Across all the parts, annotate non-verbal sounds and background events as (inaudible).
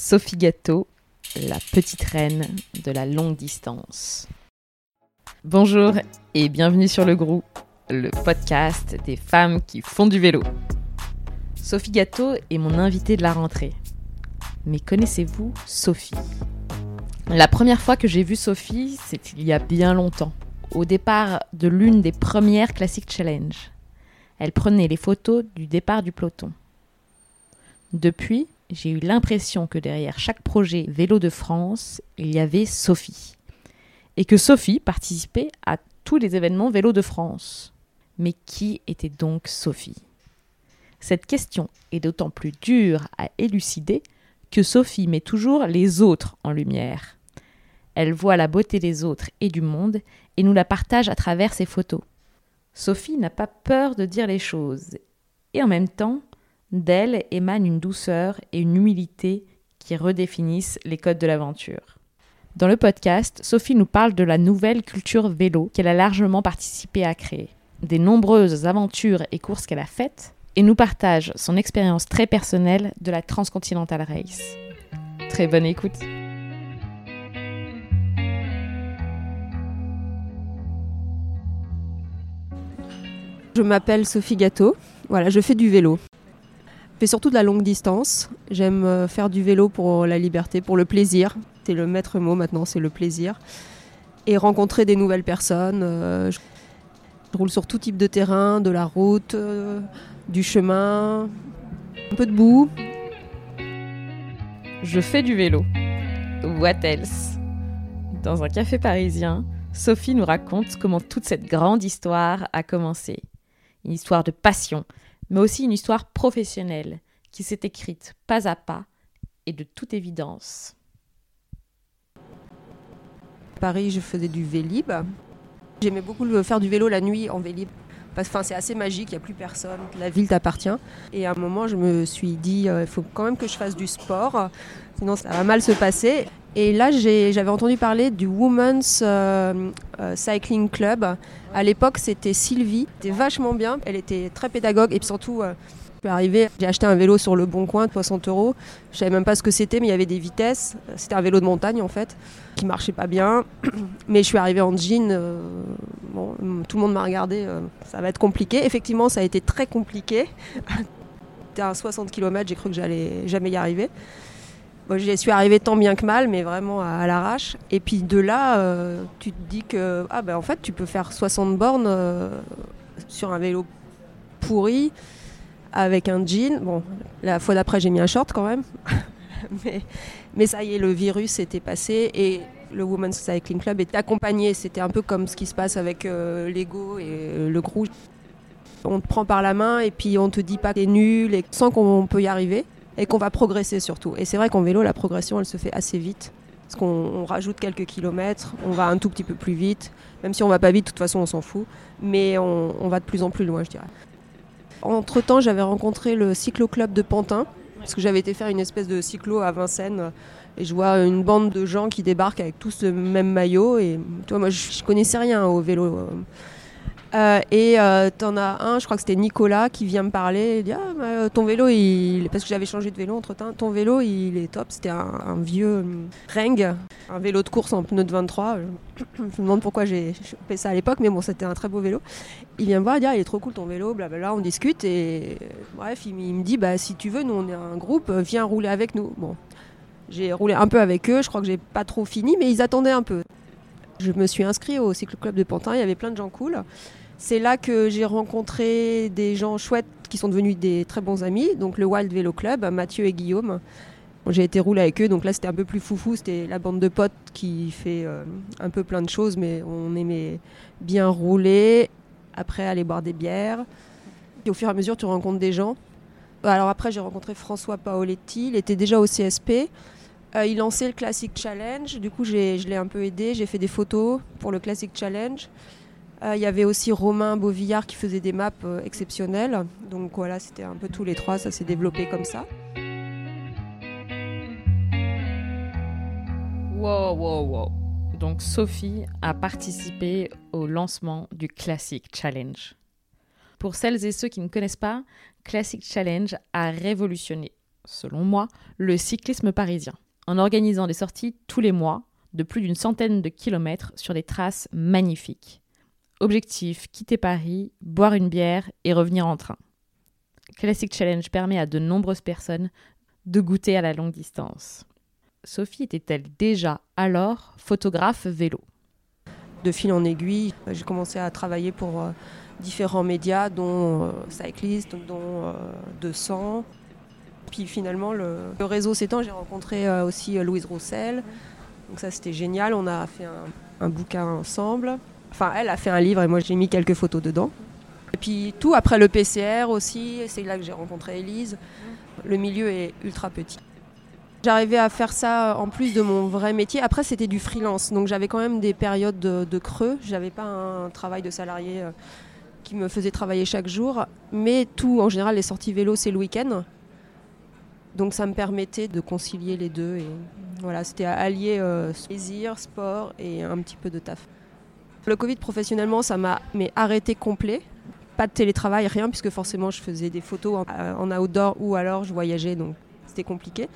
Sophie Gâteau, la petite reine de la longue distance. Bonjour et bienvenue sur le groupe, le podcast des femmes qui font du vélo. Sophie Gâteau est mon invitée de la rentrée. Mais connaissez-vous Sophie? La première fois que j'ai vu Sophie, c'est il y a bien longtemps, au départ de l'une des premières Classic Challenge. Elle prenait les photos du départ du peloton. Depuis, j'ai eu l'impression que derrière chaque projet Vélo de France, il y avait Sophie. Et que Sophie participait à tous les événements Vélo de France. Mais qui était donc Sophie? Cette question est d'autant plus dure à élucider que Sophie met toujours les autres en lumière. Elle voit la beauté des autres et du monde et nous la partage à travers ses photos. Sophie n'a pas peur de dire les choses et en même temps, D'elle émane une douceur et une humilité qui redéfinissent les codes de l'aventure. Dans le podcast, Sophie nous parle de la nouvelle culture vélo qu'elle a largement participé à créer, des nombreuses aventures et courses qu'elle a faites, et nous partage son expérience très personnelle de la Transcontinental Race. Très bonne écoute. Je m'appelle Sophie Gâteau. Voilà, je fais du vélo. Je fais surtout de la longue distance. J'aime euh, faire du vélo pour la liberté, pour le plaisir. C'est le maître mot maintenant, c'est le plaisir. Et rencontrer des nouvelles personnes. Euh, je roule sur tout type de terrain, de la route, euh, du chemin, un peu de boue. Je fais du vélo. What else? Dans un café parisien, Sophie nous raconte comment toute cette grande histoire a commencé. Une histoire de passion, mais aussi une histoire professionnelle qui s'est écrite pas à pas et de toute évidence. À Paris, je faisais du vélib. J'aimais beaucoup faire du vélo la nuit en vélib. Que c'est assez magique, il n'y a plus personne, la ville t'appartient. Et à un moment, je me suis dit, euh, il faut quand même que je fasse du sport, sinon ça va mal se passer. Et là, j'avais entendu parler du Women's euh, euh, Cycling Club. À l'époque, c'était Sylvie. C'était vachement bien. Elle était très pédagogue et surtout, j'ai acheté un vélo sur le Bon Coin de 60 euros. Je savais même pas ce que c'était, mais il y avait des vitesses. C'était un vélo de montagne en fait, qui marchait pas bien. (clears throat) Mais je suis arrivée en jean. bon, tout le monde m'a regardé. ça va être compliqué. Effectivement, ça a été très compliqué. (laughs) À 60 km, j'ai cru que j'allais jamais y arriver. J'y suis arrivée tant bien que mal, mais vraiment à, l'arrache. Et puis de là, euh, tu te dis que ah ben en fait, tu peux faire 60 bornes euh, sur un vélo pourri avec un jean. Bon, la fois d'après, j'ai mis un short quand même. (laughs) mais, ça y est, le virus était passé et le Women's Cycling Club est accompagné. C'était un peu comme ce qui se passe avec euh, l'ego et le groupe. On te prend par la main et puis on te dit pas que t'es nul et sans qu'on peut y arriver et qu'on va progresser surtout. Et c'est vrai qu'en vélo, la progression, elle se fait assez vite. Parce qu'on rajoute quelques kilomètres, on va un tout petit peu plus vite. Même si on va pas vite, de toute façon, on s'en fout. Mais on, va de plus en plus loin, je dirais. Entre-temps, j'avais rencontré le cyclo-club de Pantin. Parce que j'avais été faire une espèce de cyclo à Vincennes. Et je vois une bande de gens qui débarquent avec tous le même maillot. Et toi, moi, je connaissais rien au vélo. Euh, et euh, t'en as un, je crois que c'était Nicolas, qui vient me parler. Il dit ah, bah, ton vélo, il... parce que j'avais changé de vélo entre temps, ton vélo, il est top. C'était un, vieux hum, Reng, un vélo de course en pneu de 23. je me demande pourquoi j'ai fait ça à l'époque, mais bon, c'était un très beau vélo. Il vient me voir, il dit ah, il est trop cool ton vélo, blablabla, on discute. Et bref, il, me dit bah, si tu veux, nous on est un groupe, viens rouler avec nous. Bon, j'ai roulé un peu avec eux, je crois que j'ai pas trop fini, mais ils attendaient un peu. Je me suis inscrit au cycle club de Pantin, il y avait plein de gens cool. C'est là que j'ai rencontré des gens chouettes qui sont devenus des très bons amis, donc le Wild Vélo Club, Mathieu et Guillaume. J'ai été rouler avec eux, donc là c'était un peu plus foufou, c'était la bande de potes qui fait euh, un peu plein de choses, mais on aimait bien rouler, après aller boire des bières. Au fur et à mesure tu rencontres des gens. Alors après j'ai rencontré François Paoletti, il était déjà au CSP. Euh, il lançait le Classic Challenge, du coup je l'ai un peu aidé, j'ai fait des photos pour le Classic Challenge. Euh, il y avait aussi Romain Beauvillard qui faisait des maps euh, exceptionnelles. Donc voilà, c'était un peu tous les trois, ça s'est développé comme ça. Wow, wow, wow. Donc Sophie a participé au lancement du Classic Challenge. Pour celles et ceux qui ne connaissent pas, Classic Challenge a révolutionné selon moi, le cyclisme parisien, en organisant des sorties tous les mois de plus d'une centaine de kilomètres sur des traces magnifiques. Objectif, quitter Paris, boire une bière et revenir en train. Classic Challenge permet à de nombreuses personnes de goûter à la longue distance. Sophie était-elle déjà alors photographe vélo? De fil en aiguille, j'ai commencé à travailler pour euh, différents médias, dont euh, Cyclist, dont euh, 200. Puis finalement, le, réseau s'étend, j'ai rencontré euh, aussi euh, Louise Roussel. Donc ça, c'était génial. On a fait un, bouquin ensemble. Enfin, elle a fait un livre et moi, j'ai mis quelques photos dedans. Et puis tout après le PCR aussi, c'est là que j'ai rencontré Elise. Le milieu est ultra petit. J'arrivais à faire ça en plus de mon vrai métier. Après, c'était du freelance, donc j'avais quand même des périodes de, de creux. J'avais pas un travail de salarié euh, qui me faisait travailler chaque jour. Mais tout, en général, les sorties vélo, c'est le week-end. Donc ça me permettait de concilier les deux. Et voilà, c'était allier euh, plaisir, sport et un petit peu de taf. Le Covid professionnellement, ça m'a arrêté complet. Pas de télétravail, rien, puisque forcément je faisais des photos en, euh, en outdoor ou alors je voyageais, donc c'était compliqué.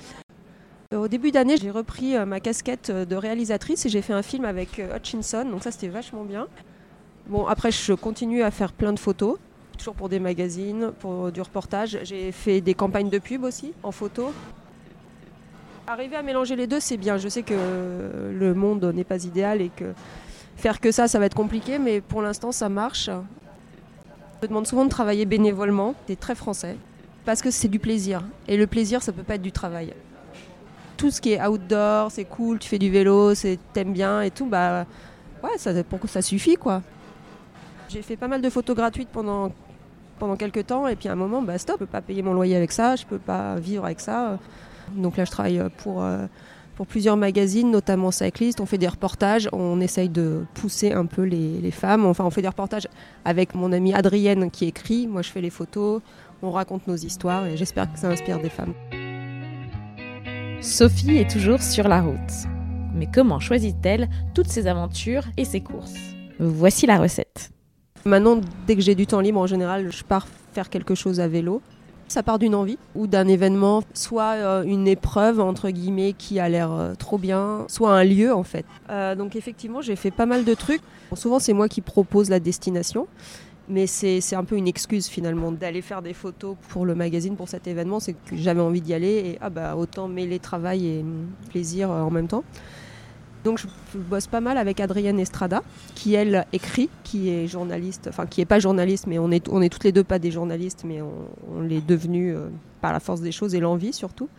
Au début d'année, j'ai repris euh, ma casquette de réalisatrice et j'ai fait un film avec Hutchinson, donc ça c'était vachement bien. Bon, après je continue à faire plein de photos, toujours pour des magazines, pour du reportage. J'ai fait des campagnes de pub aussi, en photo. Arriver à mélanger les deux, c'est bien. Je sais que le monde n'est pas idéal et que faire que ça, ça va être compliqué, mais pour l'instant ça marche. Je me demande souvent de travailler bénévolement, c'est très français, parce que c'est du plaisir. Et le plaisir, ça peut pas être du travail tout ce qui est outdoor, c'est cool, tu fais du vélo, t'aimes bien et tout, bah ouais, ça, ça suffit quoi. J'ai fait pas mal de photos gratuites pendant, pendant quelques temps et puis à un moment, bah stop, je peux pas payer mon loyer avec ça, je peux pas vivre avec ça. Donc là, je travaille pour, euh, pour plusieurs magazines, notamment Cyclist. On fait des reportages, on essaye de pousser un peu les, les femmes. Enfin, on fait des reportages avec mon amie Adrienne qui écrit, moi je fais les photos, on raconte nos histoires et j'espère que ça inspire des femmes. Sophie est toujours sur la route. Mais comment choisit-elle toutes ses aventures et ses courses? Voici la recette. Maintenant, dès que j'ai du temps libre, en général, je pars faire quelque chose à vélo. Ça part d'une envie ou d'un événement, soit euh, une épreuve, entre guillemets, qui a l'air euh, trop bien, soit un lieu, en fait. Euh, donc effectivement, j'ai fait pas mal de trucs. Souvent, c'est moi qui propose la destination. Mais c'est un peu une excuse finalement d'aller faire des photos pour le magazine, pour cet événement. C'est que j'avais envie d'y aller et ah bah, autant mêler travail et hum, plaisir en même temps. Donc je, bosse pas mal avec Adrienne Estrada, qui elle écrit, qui est journaliste, enfin qui est pas journaliste, mais on est, on est toutes les deux pas des journalistes, mais on, l'est devenus euh, par la force des choses et l'envie surtout.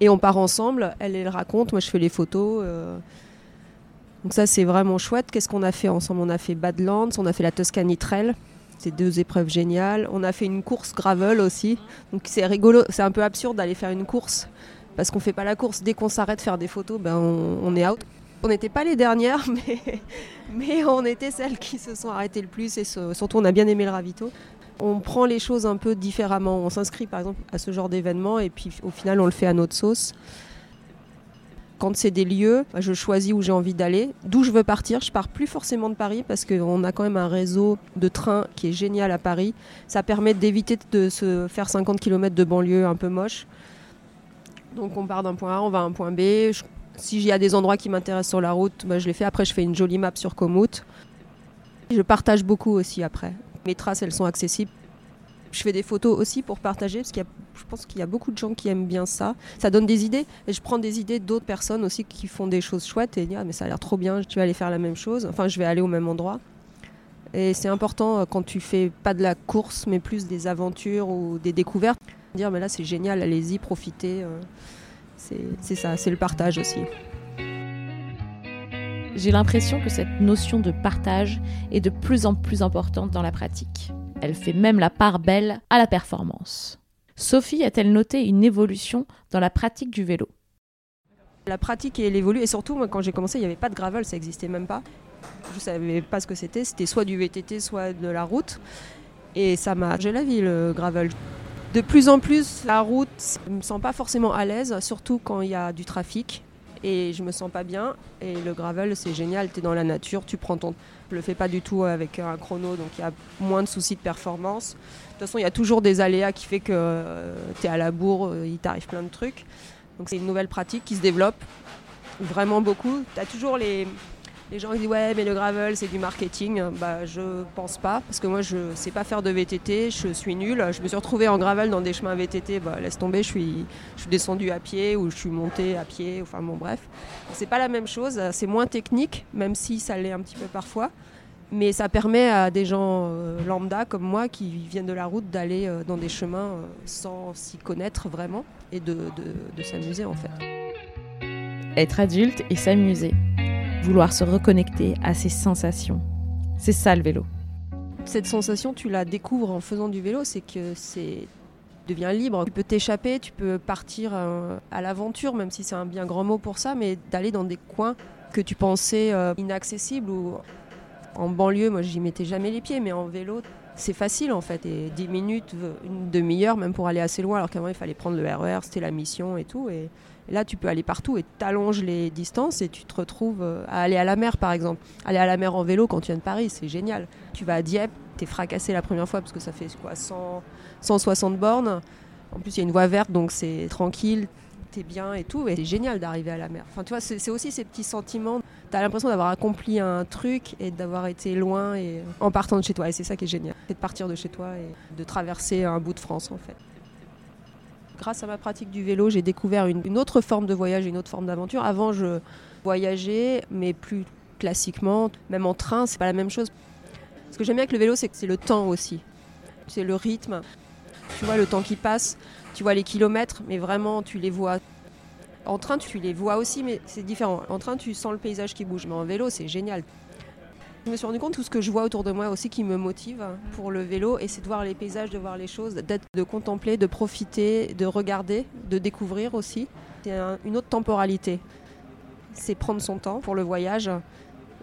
Et on part ensemble, elle, elle raconte, moi je fais les photos. euh, donc ça c'est vraiment chouette. Qu'est-ce qu'on a fait ensemble? On a fait Badlands, on a fait la Tuscany Trail. C'est deux épreuves géniales. On a fait une course gravel aussi. Donc c'est rigolo, c'est un peu absurde d'aller faire une course parce qu'on fait pas la course. Dès qu'on s'arrête faire des photos, ben on est out. On n'était pas les dernières, (laughs) mais, on était celles qui se sont arrêtées le plus et surtout on a bien aimé le ravito. On prend les choses un peu différemment. On s'inscrit par exemple à ce genre d'événement et puis au final on le fait à notre sauce. Quand c'est des lieux, bah, je choisis où j'ai envie d'aller, d'où je veux partir. Je pars plus forcément de Paris parce qu'on a quand même un réseau de trains qui est génial à Paris. Ça permet d'éviter de se faire 50 km de banlieue un peu moche. Donc on part d'un point A, on va à un point B. si y a des endroits qui m'intéressent sur la route, bah, je les fais. Après, je fais une jolie map sur Komoot. Je partage beaucoup aussi après. Mes traces, elles sont accessibles. Je fais des photos aussi pour partager, parce qu'il y a, je pense qu'il y a beaucoup de gens qui aiment bien ça. Ça donne des idées, et je prends des idées d'autres personnes aussi qui font des choses chouettes, et ah, mais ça a l'air trop bien, tu vas aller faire la même chose. Enfin, je vais aller au même endroit. Et c'est important euh, quand tu fais pas de la course, mais plus des aventures ou des découvertes. Dire, mais là, c'est génial, allez-y, profitez. C'est ça, c'est le partage aussi. J'ai l'impression que cette notion de partage est de plus en plus importante dans la pratique. Elle fait même la part belle à la performance. Sophie a-t-elle noté une évolution dans la pratique du vélo? La pratique elle évolue et surtout moi quand j'ai commencé il n'y avait pas de gravel, ça n'existait même pas. Je savais pas ce que c'était, c'était soit du VTT soit de la route et ça m'a changé la vie le gravel. De plus en plus la route, je me sens pas forcément à l'aise, surtout quand il y a du trafic et je me sens pas bien. Et le gravel, c'est génial, tu es dans la nature, tu prends ton. Je le fais pas du tout avec un chrono, donc il y a moins de soucis de performance. De toute façon, il y a toujours des aléas qui fait que euh, tu es à la bourre, euh, il t'arrive plein de trucs. Donc c'est une nouvelle pratique qui se développe vraiment beaucoup. Tu as toujours les, les gens disent ouais mais le gravel c'est du marketing. Bah je pense pas parce que moi je sais pas faire de VTT, je suis nulle. Je me suis retrouvée en gravel dans des chemins VTT, bah laisse tomber, je suis, je suis descendue à pied ou je suis montée à pied, enfin bon bref. C'est pas la même chose, c'est moins technique même si ça l'est un petit peu parfois. Mais ça permet à des gens euh, lambda comme moi qui viennent de la route d'aller euh, dans des chemins euh, sans s'y connaître vraiment et de, de, de s'amuser en fait. Être adulte et s'amuser vouloir se reconnecter à ses sensations. C'est ça le vélo. Cette sensation, tu la découvres en faisant du vélo, c'est que c'est deviens libre. Tu peux t'échapper, tu peux partir euh, à l'aventure, même si c'est un bien grand mot pour ça, mais d'aller dans des coins que tu pensais euh, inaccessibles ou en banlieue, moi j'y mettais jamais les pieds, mais en vélo, c'est facile en fait. Et 10 minutes, une demi-heure, même pour aller assez loin, alors qu'avant il fallait prendre le RER, e c'était la mission et tout. Là, tu peux aller partout et t'allonges les distances et tu te retrouves euh, à aller à la mer, par exemple. Aller à la mer en vélo quand tu viens de Paris, c'est génial. Tu vas à Dieppe, t'es fracassé la première fois parce que ça fait quoi 160 bornes. En plus, il y a une voie verte, donc c'est tranquille, t'es bien et tout. Et c'est génial d'arriver à la mer. Enfin, tu vois, c'est aussi ces petits sentiments. T'as l'impression d'avoir accompli un truc et d'avoir été loin et en partant de chez toi. Et c'est ça qui est génial. C'est de partir de chez toi et de traverser un bout de France, en fait grâce à ma pratique du vélo, j'ai découvert une, autre forme de voyage, une autre forme d'aventure. Avant, je voyageais, mais plus classiquement, même en train, c'est pas la même chose. Ce que j'aime bien avec le vélo, c'est que c'est le temps aussi. C'est le rythme. Tu vois le temps qui passe, tu vois les kilomètres, mais vraiment, tu les vois. En train, tu les vois aussi, mais c'est différent. En train, tu sens le paysage qui bouge, mais en vélo, c'est génial. Je me suis rendu compte tout ce que je vois autour de moi aussi qui me motive pour le vélo et c'est de voir les paysages, de voir les choses, d'être, de contempler, de profiter, de regarder, de découvrir aussi. C'est une autre temporalité. C'est prendre son temps pour le voyage.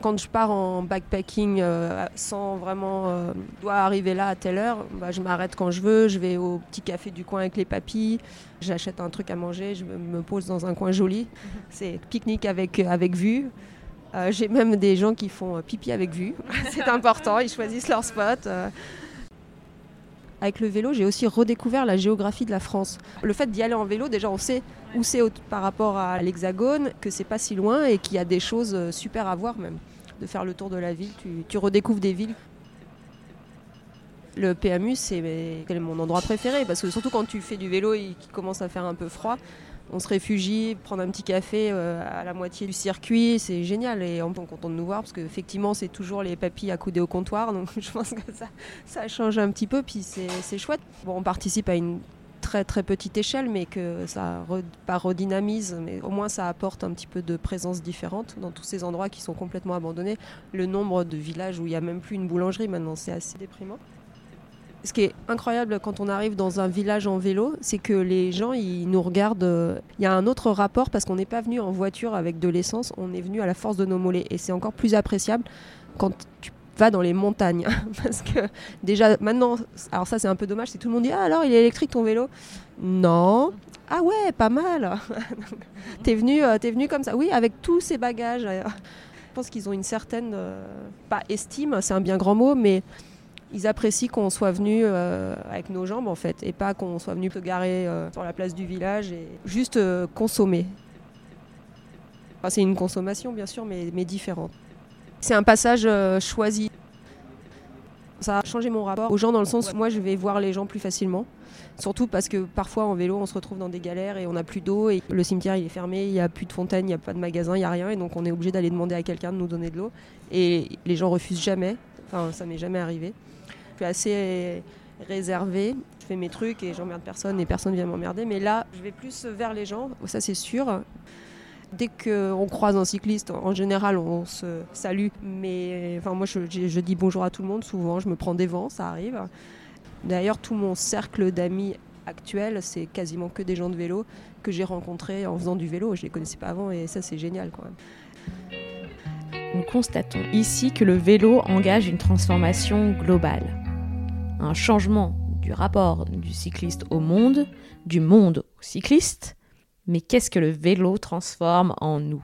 Quand je pars en backpacking euh, sans vraiment euh, doit arriver là à telle heure, bah, je m'arrête quand je veux, je vais au petit café du coin avec les papilles, j'achète un truc à manger, je me pose dans un coin joli. C'est pique-nique avec, avec vue. Euh, j'ai même des gens qui font euh, pipi avec vue. (laughs) c'est important, ils choisissent leur spot. Euh. Avec le vélo, j'ai aussi redécouvert la géographie de la France. Le fait d'y aller en vélo, déjà on sait où c'est par rapport à l'Hexagone, que c'est pas si loin et qu'il y a des choses super à voir même. De faire le tour de la ville, tu, tu redécouvres des villes. Le PMU, c'est mon endroit préféré? Parce que surtout quand tu fais du vélo et qu'il commence à faire un peu froid, on se réfugie, prendre un petit café euh, à la moitié du circuit, c'est génial et on est content de nous voir parce qu'effectivement c'est toujours les papilles accoudées au comptoir donc (laughs) je pense que ça, change un petit peu puis c'est chouette. On participe à une très très petite échelle mais que ça pas redynamise mais au moins ça apporte un petit peu de présence différente dans tous ces endroits qui sont complètement abandonnés. Le nombre de villages où il n'y a même plus une boulangerie maintenant c'est assez déprimant ce qui est incroyable quand on arrive dans un village en vélo, c'est que les gens, ils nous regardent. Euh, il y a un autre rapport parce qu'on n'est pas venu en voiture avec de l'essence, on est venu à la force de nos mollets. Et c'est encore plus appréciable quand tu vas dans les montagnes. (laughs) parce que déjà, maintenant, alors ça c'est un peu dommage, c'est tout le monde dit Ah, alors il est électrique ton vélo? Non. Ah ouais, pas mal. (laughs) t'es venu, euh, venu comme ça. Oui, avec tous ces bagages. Je pense qu'ils ont une certaine, euh, pas estime, c'est un bien grand mot, mais ils apprécient qu'on soit venu euh, avec nos jambes en fait et pas qu'on soit venu se garer euh, sur la place du village et juste euh, consommer. c'est une consommation bien sûr mais, mais différente. C'est un passage choisi. Ça a changé mon rapport aux gens dans le sens où moi je vais voir les gens plus facilement. Surtout parce que parfois en vélo on se retrouve dans des galères et on n'a plus d'eau et le cimetière il est fermé, il n'y a plus de fontaine, il n'y a pas de magasin, il n'y a rien et donc on est obligé d'aller demander à quelqu'un de nous donner de l'eau et les gens refusent jamais. Enfin ça m'est jamais arrivé suis assez réservée. Je fais mes trucs et j'emmerde personne et personne vient m'emmerder. Mais là, je vais plus vers les gens, ça c'est sûr. Dès qu'on croise un cycliste, en général, on se salue. Mais enfin, moi, je, dis bonjour à tout le monde. Souvent, je me prends des vents, ça arrive. D'ailleurs, tout mon cercle d'amis actuel, c'est quasiment que des gens de vélo que j'ai rencontrés en faisant du vélo. Je les connaissais pas avant et ça, c'est génial quand même. Nous constatons ici que le vélo engage une transformation globale un changement du rapport du cycliste au monde, du monde au cycliste, Mais qu'est-ce que le vélo transforme en nous?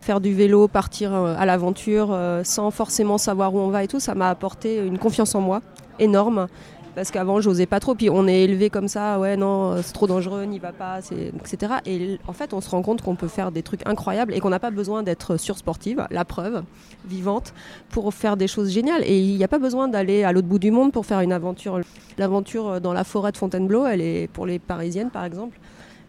Faire du vélo, partir euh, à l'aventure euh, sans forcément savoir où on va et tout, ça m'a apporté une confiance en moi énorme parce qu'avant j'osais pas trop. Puis on est élevé comme ça ouais non c'est trop dangereux n'y va pas etc et en fait on se rend compte qu'on peut faire des trucs incroyables et qu'on n'a pas besoin d'être sursportive la preuve vivante pour faire des choses géniales. Et il n'y a pas besoin d'aller à l'autre bout du monde pour faire une aventure. L'aventure dans la forêt de Fontainebleau elle est pour les parisiennes par exemple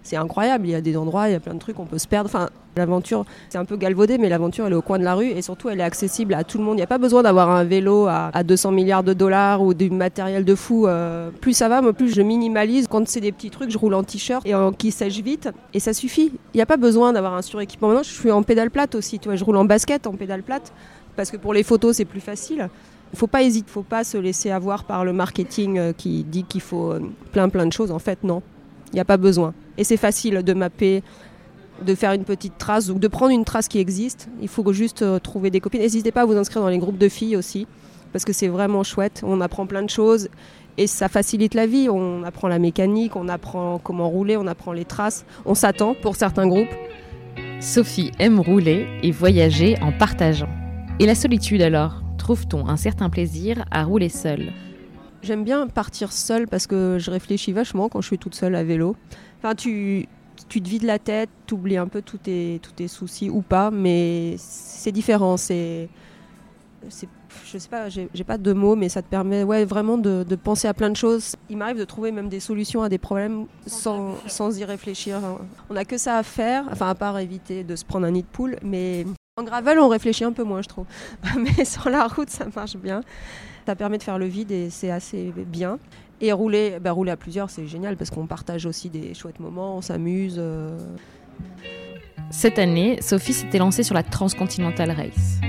c'est incroyable. Il y a des endroits, il y a plein de trucs, on peut se perdre. Enfin, l'aventure, c'est un peu galvaudé, mais l'aventure, elle est au coin de la rue et surtout, elle est accessible à tout le monde. Il n'y a pas besoin d'avoir un vélo à, 200 milliards de dollars ou du matériel de fou. Euh, plus ça va, plus je minimalise. Quand c'est des petits trucs, je roule en t-shirt et en, qui sèche vite et ça suffit. Il n'y a pas besoin d'avoir un suréquipement. Maintenant, je suis en pédale plate aussi. Tu vois, je roule en basket, en pédale plate, parce que pour les photos, c'est plus facile. Il faut pas hésiter, faut pas se laisser avoir par le marketing euh, qui dit qu'il faut euh, plein plein de choses. En fait, non, il n'y a pas besoin. Et c'est facile de mapper, de faire une petite trace ou de prendre une trace qui existe. Il faut juste euh, trouver des copines. N'hésitez pas à vous inscrire dans les groupes de filles aussi, parce que c'est vraiment chouette. On apprend plein de choses et ça facilite la vie. On apprend la mécanique, on apprend comment rouler, on apprend les traces. On s'attend pour certains groupes. Sophie aime rouler et voyager en partageant. Et la solitude alors? Trouve-t-on un certain plaisir à rouler seule? J'aime bien partir seule parce que je réfléchis vachement quand je suis toute seule à vélo. Enfin, tu, tu te vides la tête, tu oublies un peu tous tes, tous tes soucis ou pas, mais c'est différent. C'est, je sais pas, j'ai pas de mots, mais ça te permet ouais, vraiment de, de penser à plein de choses. Il m'arrive de trouver même des solutions à des problèmes sans, sans y réfléchir. On n'a que ça à faire, enfin à part éviter de se prendre un nid de poule, mais en gravel on réfléchit un peu moins, je trouve. (laughs) mais sur la route ça marche bien. Ça permet de faire le vide et c'est assez bien. Et rouler, bah, rouler à plusieurs, c'est génial parce qu'on partage aussi des chouettes moments, on s'amuse. Euh. Cette année, Sophie s'était lancée sur la Transcontinental Race.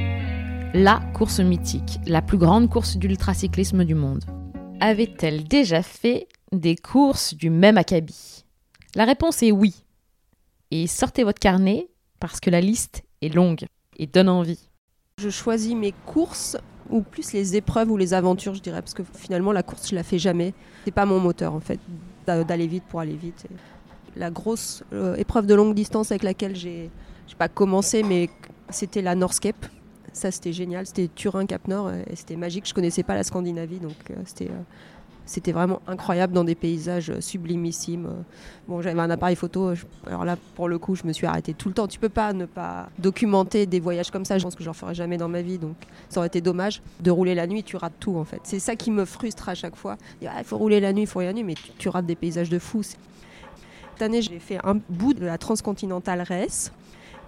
La course mythique, la plus grande course d'ultracyclisme du monde. Avait-elle déjà fait des courses du même acabit? La réponse est oui. Et sortez votre carnet parce que la liste est longue et donne envie. Je choisis mes courses ou plus les épreuves ou les aventures, je dirais, parce que finalement la course, je la fais jamais. C'est pas mon moteur en fait, d'aller vite pour aller vite. La grosse euh, épreuve de longue distance avec laquelle j'ai, pas commencé, mais c'était la Norscape. Ça, c'était génial. C'était Turin-Cap Nord et c'était magique. Je connaissais pas la Scandinavie, donc euh, c'était euh, c'était vraiment incroyable dans des paysages sublimissimes. Bon, j'avais un appareil photo. Alors là, pour le coup, je me suis arrêtée tout le temps. Tu peux pas ne pas documenter des voyages comme ça. Je pense que je ne ferai jamais dans ma vie. Donc, ça aurait été dommage de rouler la nuit. Tu rates tout, en fait. C'est ça qui me frustre à chaque fois. Ah, il faut rouler la nuit, il faut rouler la nuit, mais tu, rates des paysages de fou. Cette année, j'ai fait un bout de la Transcontinental Race.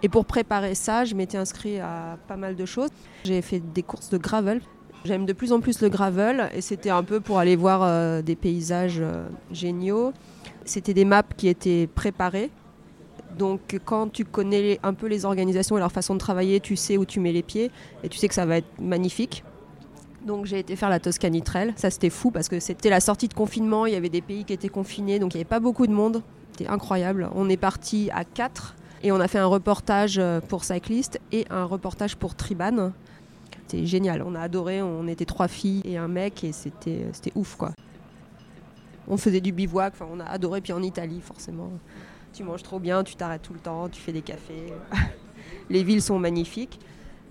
Et pour préparer ça, je m'étais inscrit à pas mal de choses. J'ai fait des courses de gravel. J'aime de plus en plus le gravel et c'était un peu pour aller voir euh, des paysages euh, géniaux. C'était des maps qui étaient préparées. Donc quand tu connais un peu les organisations et leur façon de travailler, tu sais où tu mets les pieds et tu sais que ça va être magnifique. Donc j'ai été faire la Toscanie Trail. Ça c'était fou parce que c'était la sortie de confinement, il y avait des pays qui étaient confinés, donc il n'y avait pas beaucoup de monde. C'était incroyable. On est parti à 4 et on a fait un reportage euh, pour cyclistes et un reportage pour Triban. C'était génial. On a adoré. On était trois filles et un mec et c'était ouf quoi. On faisait du bivouac. On a adoré. Puis en Italie, forcément, tu manges trop bien, tu t'arrêtes tout le temps, tu fais des cafés. (laughs) Les villes sont magnifiques.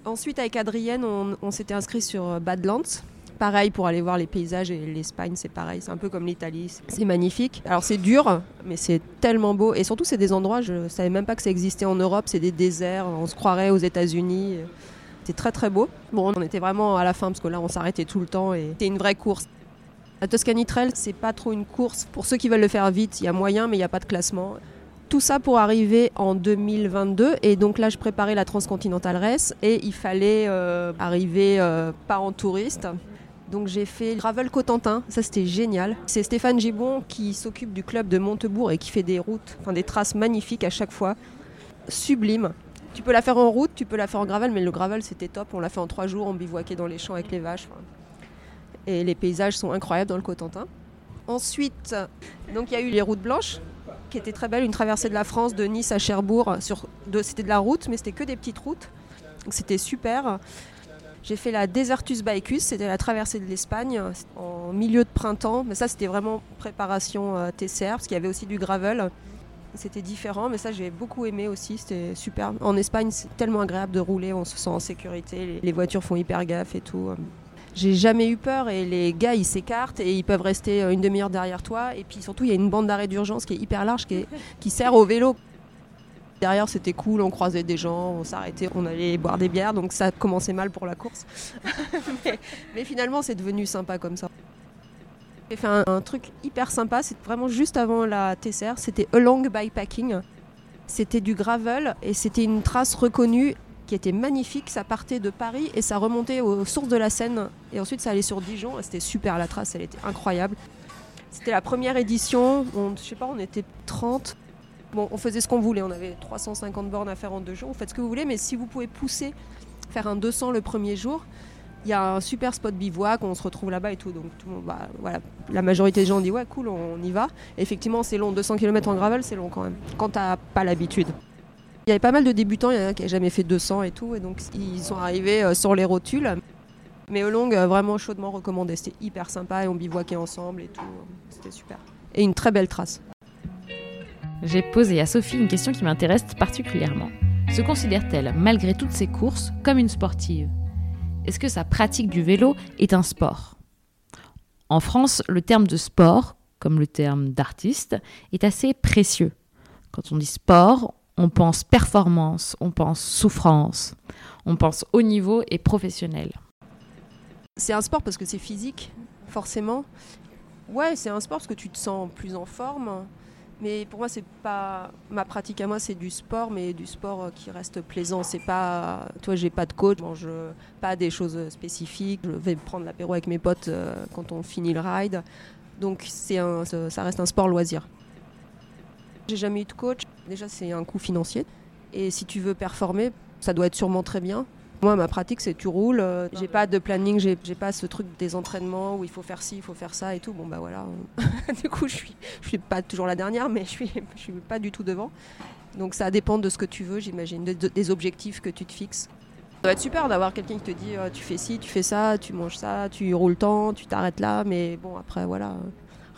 Ensuite, avec Adrienne, on, s'était inscrit sur Badlands. Pareil pour aller voir les paysages et l'Espagne, c'est pareil. C'est un peu comme l'Italie. C'est magnifique. Alors c'est dur, mais c'est tellement beau. Et surtout, c'est des endroits, je savais même pas que ça existait en Europe. C'est des déserts. On se croirait aux États-Unis. C'était très très beau. Bon, on était vraiment à la fin parce que là on s'arrêtait tout le temps et c'était une vraie course. La Toscany Trail, c'est pas trop une course. Pour ceux qui veulent le faire vite, il y a moyen, mais il n'y a pas de classement. Tout ça pour arriver en 2022. Et donc là, je préparais la Transcontinental Race et il fallait euh, arriver euh, pas en touriste. Donc j'ai fait Gravel Cotentin, ça c'était génial. C'est Stéphane Gibon qui s'occupe du club de Montebourg et qui fait des routes, enfin des traces magnifiques à chaque fois. Sublime. Tu peux la faire en route, tu peux la faire en gravel, mais le gravel c'était top. On l'a fait en trois jours, on bivouaquait dans les champs avec les vaches. Et les paysages sont incroyables dans le Cotentin. Ensuite, donc il y a eu les routes blanches qui étaient très belles, une traversée de la France de Nice à Cherbourg. Sur, c'était de la route, mais c'était que des petites routes. C'était super. J'ai fait la Desertus Baecus, c'était la traversée de l'Espagne en milieu de printemps. Mais ça, c'était vraiment préparation euh, TCR, parce qu'il y avait aussi du gravel. C'était différent, mais ça j'ai beaucoup aimé aussi, c'était super. En Espagne, c'est tellement agréable de rouler, on se sent en sécurité, les, voitures font hyper gaffe et tout. J'ai jamais eu peur et les gars ils s'écartent et ils peuvent rester une demi-heure derrière toi. Et puis surtout, il y a une bande d'arrêt d'urgence qui est hyper large, qui, sert au vélo. Derrière, c'était cool, on croisait des gens, on s'arrêtait, on allait boire des bières, donc ça commençait mal pour la course. (laughs) mais finalement, c'est devenu sympa comme ça. J'ai fait un, truc hyper sympa, c'est vraiment juste avant la TCR, c'était Along Bikepacking. C'était du gravel et c'était une trace reconnue qui était magnifique. Ça partait de Paris et ça remontait aux sources de la Seine. Et ensuite, ça allait sur Dijon. C'était super, la trace, elle était incroyable. C'était la première édition. On, je sais pas, on était 30. Bon, on faisait ce qu'on voulait. On avait 350 bornes à faire en deux jours. Vous faites ce que vous voulez, mais si vous pouvez pousser, faire un 200 le premier jour, il y a un super spot bivouac. On se retrouve là-bas et tout. Donc, bah, voilà. La majorité des gens dit ouais, cool, on y va. Effectivement, c'est long. 200 km en gravel, c'est long quand même. Quand t'as pas l'habitude. Il y avait pas mal de débutants, il y en a qui n'avaient jamais fait 200 et tout, et donc ils sont arrivés euh, sur les rotules. Mais au long, euh, vraiment chaudement recommandé. C'était hyper sympa et on bivouaquait ensemble et tout. C'était super. Et une très belle trace. J'ai posé à Sophie une question qui m'intéresse particulièrement. Se considère-t-elle, malgré toutes ses courses, comme une sportive? Est-ce que sa pratique du vélo est un sport? En France, le terme de sport, comme le terme d'artiste, est assez précieux. Quand on dit sport, on pense performance, on pense souffrance, on pense haut niveau et professionnel. C'est un sport parce que c'est physique, forcément? Ouais, c'est un sport parce que tu te sens plus en forme. Mais pour moi, c'est pas ma pratique à moi, c'est du sport, mais du sport euh, qui reste plaisant. C'est pas, toi, j'ai pas de coach, je mange pas des choses spécifiques. Je vais prendre l'apéro avec mes potes euh, quand on finit le ride. Donc c'est un, ça reste un sport loisir. J'ai jamais eu de coach. Déjà, c'est un coût financier. Et si tu veux performer, ça doit être sûrement très bien. Moi, ma pratique, c'est tu roules. euh, j'ai pas de planning, j'ai pas ce truc des entraînements où il faut faire ci, il faut faire ça et tout. Bon, bah voilà. (laughs) du coup, je suis, je suis pas toujours la dernière, mais je suis, je suis pas du tout devant. Donc, ça dépend de ce que tu veux, j'imagine, de- de- des objectifs que tu te fixes. Ça va être super d'avoir quelqu'un qui te dit euh, tu fais ci, tu fais ça, tu manges ça, tu roules tant, tu t'arrêtes là. Mais bon, après, voilà.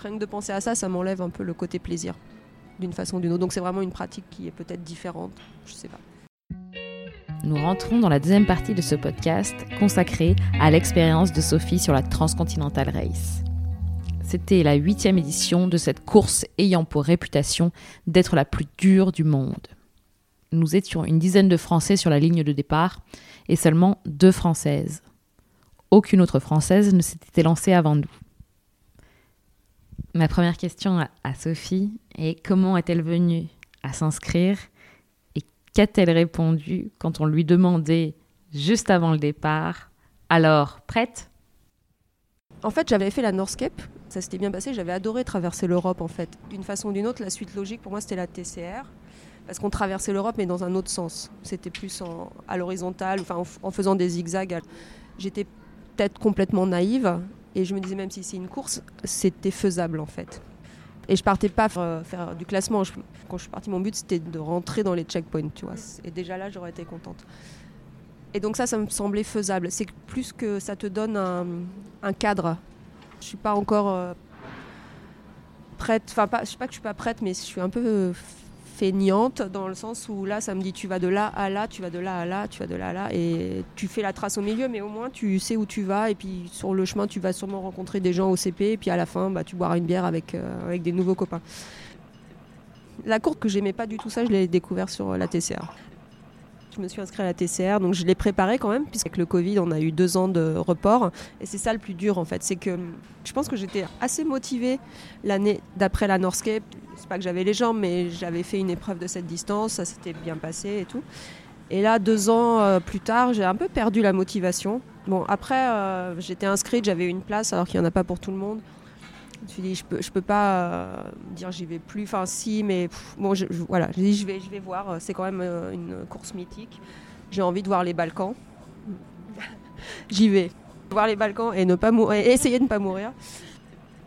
Rien que de penser à ça, ça m'enlève un peu le côté plaisir d'une façon ou d'une autre. Donc, c'est vraiment une pratique qui est peut-être différente. Je sais pas. Nous rentrons dans la deuxième partie de ce podcast consacré à l'expérience de Sophie sur la Transcontinental Race. C'était la huitième édition de cette course ayant pour réputation d'être la plus dure du monde. Nous étions une dizaine de Français sur la ligne de départ et seulement deux Françaises. Aucune autre Française ne s'était lancée avant nous. Ma première question à- Sophie est comment est-elle venue à s'inscrire qu'a-t-elle répondu quand on lui demandait juste avant le départ? Alors, prête? En fait, j'avais fait la Northscape, ça s'était bien passé, j'avais adoré traverser l'Europe en fait. D'une façon ou d'une autre, la suite logique pour moi c'était la TCR, parce qu'on traversait l'Europe mais dans un autre sens. C'était plus à l'horizontale, en, en faisant des zigzags. J'étais peut-être complètement naïve et je me disais même si c'est une course, c'était faisable en fait. Et je partais pas faire, faire du classement. Quand je suis partie, mon but c'était de rentrer dans les checkpoints, tu vois. Et déjà là, j'aurais été contente. Et donc ça, ça me semblait faisable. C'est plus que ça te donne un, cadre. Je suis pas encore euh, prête. Enfin, pas, je sais pas que je suis pas prête, mais je suis un peu euh, feignante dans le sens où là, ça me dit tu vas de là à là, tu vas de là à là, tu vas de là à là, et tu fais la trace au milieu, mais au moins tu sais où tu vas. Et puis sur le chemin, tu vas sûrement rencontrer des gens au CP, et puis à la fin, bah, tu boiras une bière avec, euh, avec des nouveaux copains. La courte que j'aimais pas du tout ça, je l'ai découvert sur euh, la TCR. Je me suis inscrite à la TCR, donc je l'ai préparée quand même, puisqu'avec le Covid, on a eu deux ans de report. Et c'est ça le plus dur en fait, c'est que je pense que j'étais assez motivée l'année d'après la Northscape. C'est pas que j'avais les jambes, mais j'avais fait une épreuve de cette distance, ça s'était bien passé et tout. Et là, deux ans euh, plus tard, j'ai un peu perdu la motivation. Bon, après, euh, j'étais inscrite, j'avais une place, alors qu'il n'y en a pas pour tout le monde. Je me suis dit, je peux, je peux pas euh, dire j'y vais plus. Enfin, si, mais bon, je, je- voilà, dit, je vais, je vais voir. C'est quand même une course mythique. J'ai envie de voir les Balkans. (laughs) J'y vais. Voir les Balkans et ne pas mourir, et essayer de ne pas mourir.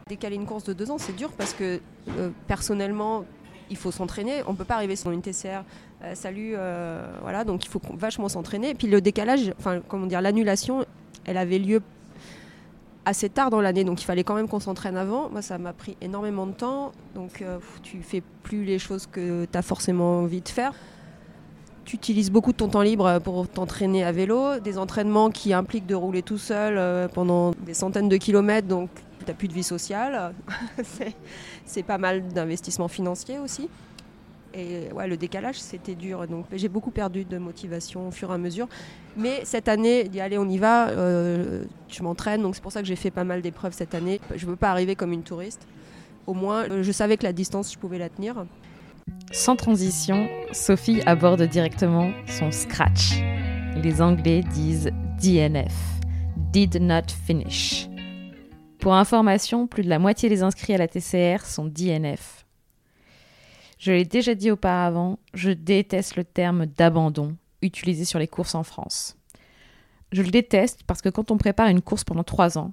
Décaler une course de deux ans, c'est dur parce que euh, personnellement, il faut s'entraîner. On peut pas arriver sur une TCR. euh, salut, euh, voilà. Donc il faut vachement s'entraîner. Et puis le décalage, enfin comment dire, l'annulation, elle avait lieu assez tard dans l'année, donc il fallait quand même qu'on s'entraîne avant. Moi, ça m'a pris énormément de temps, donc tu fais plus les choses que tu as forcément envie de faire. Tu utilises beaucoup de ton temps libre pour t'entraîner à vélo, des entraînements qui impliquent de rouler tout seul pendant des centaines de kilomètres, donc tu n'as plus de vie sociale. (laughs) c'est pas mal d'investissement financier aussi. Et ouais, le décalage, c'était dur. Donc j'ai beaucoup perdu de motivation au fur et à mesure. Mais cette année, dit allez, on y va. Euh, je m'entraîne, donc c'est pour ça que j'ai fait pas mal d'épreuves cette année. Je ne veux pas arriver comme une touriste. Au moins, euh, je savais que la distance, je pouvais la tenir. Sans transition, Sophie aborde directement son scratch. Les Anglais disent DNF, Did Not Finish. Pour information, plus de la moitié des inscrits à la TCR sont DNF. Je l'ai déjà dit auparavant, je déteste le terme d'abandon utilisé sur les courses en France. Je le déteste parce que quand on prépare une course pendant trois ans,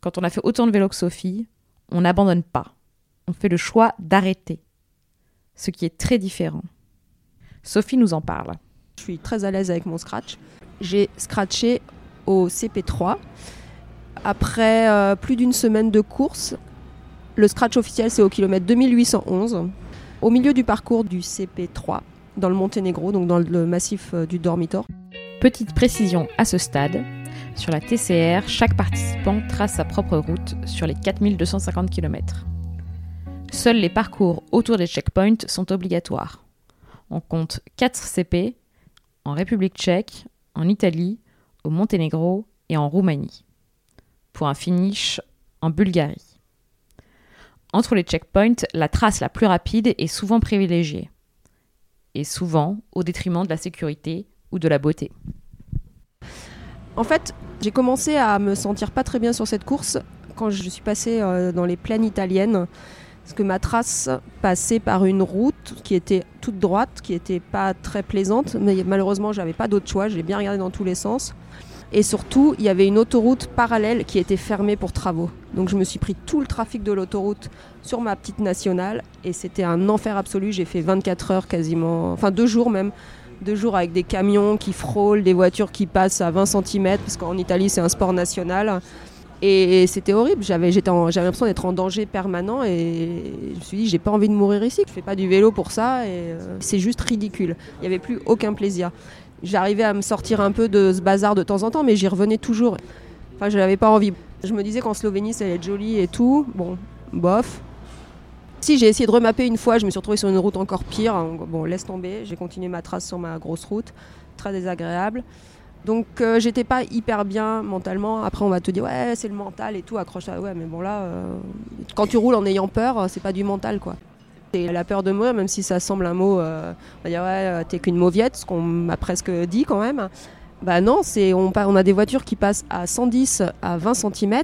quand on a fait autant de vélo que Sophie, on n'abandonne pas. On fait le choix d'arrêter. Ce qui est très différent. Sophie nous en parle. Je suis très à l'aise avec mon scratch. J'ai scratché au CP3. Après euh, plus d'une semaine de course, le scratch officiel c'est au kilomètre 2811 au milieu du parcours du CP3, dans le Monténégro, donc dans le massif euh, du Dormitor. Petite précision à ce stade, sur la TCR, chaque participant trace sa propre route sur les 4250 km. Seuls les parcours autour des checkpoints sont obligatoires. On compte 4 CP en République tchèque, en Italie, au Monténégro et en Roumanie. Pour un finish en Bulgarie. Entre les checkpoints, la trace la plus rapide est souvent privilégiée, et souvent au détriment de la sécurité ou de la beauté. En fait, j'ai commencé à me sentir pas très bien sur cette course quand je suis passée euh, dans les plaines italiennes, parce que ma trace passait par une route qui était toute droite, qui était pas très plaisante, mais malheureusement j'avais pas d'autre choix, j'ai bien regardé dans tous les sens. Et surtout, il y avait une autoroute parallèle qui était fermée pour travaux. Donc je me suis pris tout le trafic de l'autoroute sur ma petite nationale et c'était un enfer absolu. J'ai fait 24 heures quasiment, enfin deux jours même, deux jours avec des camions qui frôlent, des voitures qui passent à 20 cm parce qu'en Italie c'est un sport national. Et c'était horrible, j'avais l'impression d'être en danger permanent et je me suis dit j'ai pas envie de mourir ici, je fais pas du vélo pour ça et euh, c'est juste ridicule. Il n'y avait plus aucun plaisir. J'arrivais à me sortir un peu de ce bazar de temps en temps, mais j'y revenais toujours. Enfin, je n'avais pas envie. Je me disais qu'en Slovénie, ça allait être joli et tout. Bon, bof. Si j'ai essayé de remapper une fois, je me suis retrouvée sur une route encore pire. Bon, laisse tomber. J'ai continué ma trace sur ma grosse route, très désagréable. Donc euh, j'étais pas hyper bien mentalement. Après on va te dire ouais c'est le mental et tout, accroche à ouais mais bon là euh, quand tu roules en ayant peur, c'est pas du mental quoi. Et la peur de mourir, même si ça semble un mot, euh, on va dire ouais, euh, t'es qu'une mauviette, ce qu'on m'a presque dit quand même. Bah non, c'est on, on a des voitures qui passent à 110 à 20 cm.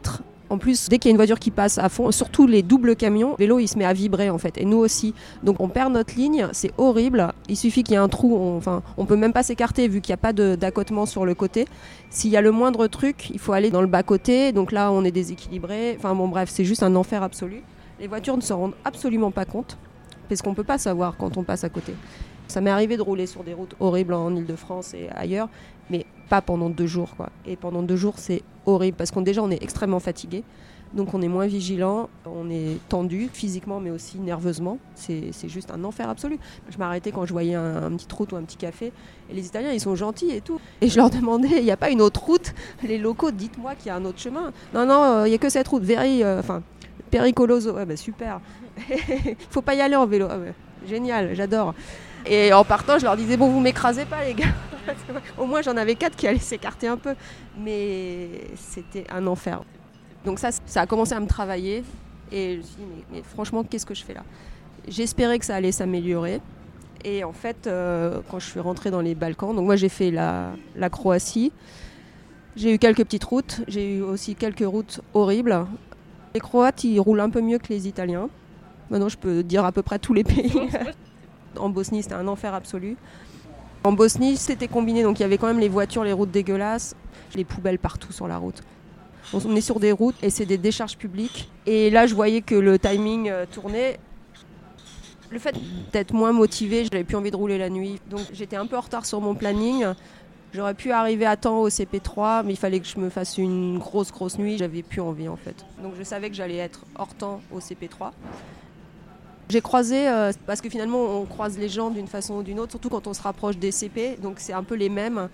En plus, dès qu'il y a une voiture qui passe à fond, surtout les doubles camions, le vélo il se met à vibrer en fait, et nous aussi. Donc on perd notre ligne, c'est horrible. Il suffit qu'il y ait un trou, on, enfin, on peut même pas s'écarter vu qu'il n'y a pas d'accotement sur le côté. S'il y a le moindre truc, il faut aller dans le bas côté. Donc là, on est déséquilibré. Enfin bon, bref, c'est juste un enfer absolu. Les voitures ne se rendent absolument pas compte parce qu'on ne peut pas savoir quand on passe à côté. Ça m'est arrivé de rouler sur des routes horribles en Ile-de-France et ailleurs, mais pas pendant deux jours. Et pendant deux jours, c'est horrible parce qu'on déjà on est extrêmement fatigué, donc on est moins vigilant, on est tendu physiquement mais aussi nerveusement. C'est juste un enfer absolu. Je m'arrêtais quand je voyais un, petit route ou un petit café et les Italiens ils sont gentils et tout. Et je leur demandais, il n'y a pas une autre route? Les locaux, dites-moi qu'il y a un autre chemin. Non, non, euh, il n'y a que cette route. Very, euh, enfin, Pericoloso, ouais, bah, super. (laughs) Faut pas y aller en vélo. Ah génial, j'adore. Et en partant, je leur disais bon, vous m'écrasez pas, les gars. (laughs) Au moins, j'en avais quatre qui allaient s'écarter un peu, mais c'était un enfer. Donc ça, ça a commencé à me travailler, et je me suis dit mais, franchement, qu'est-ce que je fais là? J'espérais que ça allait s'améliorer. Et en fait, euh, quand je suis rentrée dans les Balkans, donc moi j'ai fait la, la Croatie, j'ai eu quelques petites routes, j'ai eu aussi quelques routes horribles les Croates, ils roulent un peu mieux que les Italiens. Maintenant, je peux dire à peu près tous les (laughs) pays. en Bosnie, c'était un enfer absolu. En Bosnie, c'était combiné, donc il y avait quand même les voitures, les routes dégueulasses, les poubelles partout sur la route. On est sur des routes et c'est des décharges publiques. Et là, je voyais que le timing euh, tournait. Le fait d'être moins motivé, j'avais plus envie de rouler la nuit. Donc j'étais un peu en retard sur mon planning. J'aurais pu arriver à temps au CP3, mais il fallait que je me fasse une grosse, grosse nuit. J'avais plus envie en fait. Donc je savais que j'allais être hors temps au CP3. J'ai croisé, euh, parce que finalement on croise les gens d'une façon ou d'une autre, surtout quand on se rapproche des CP, donc c'est un peu les mêmes.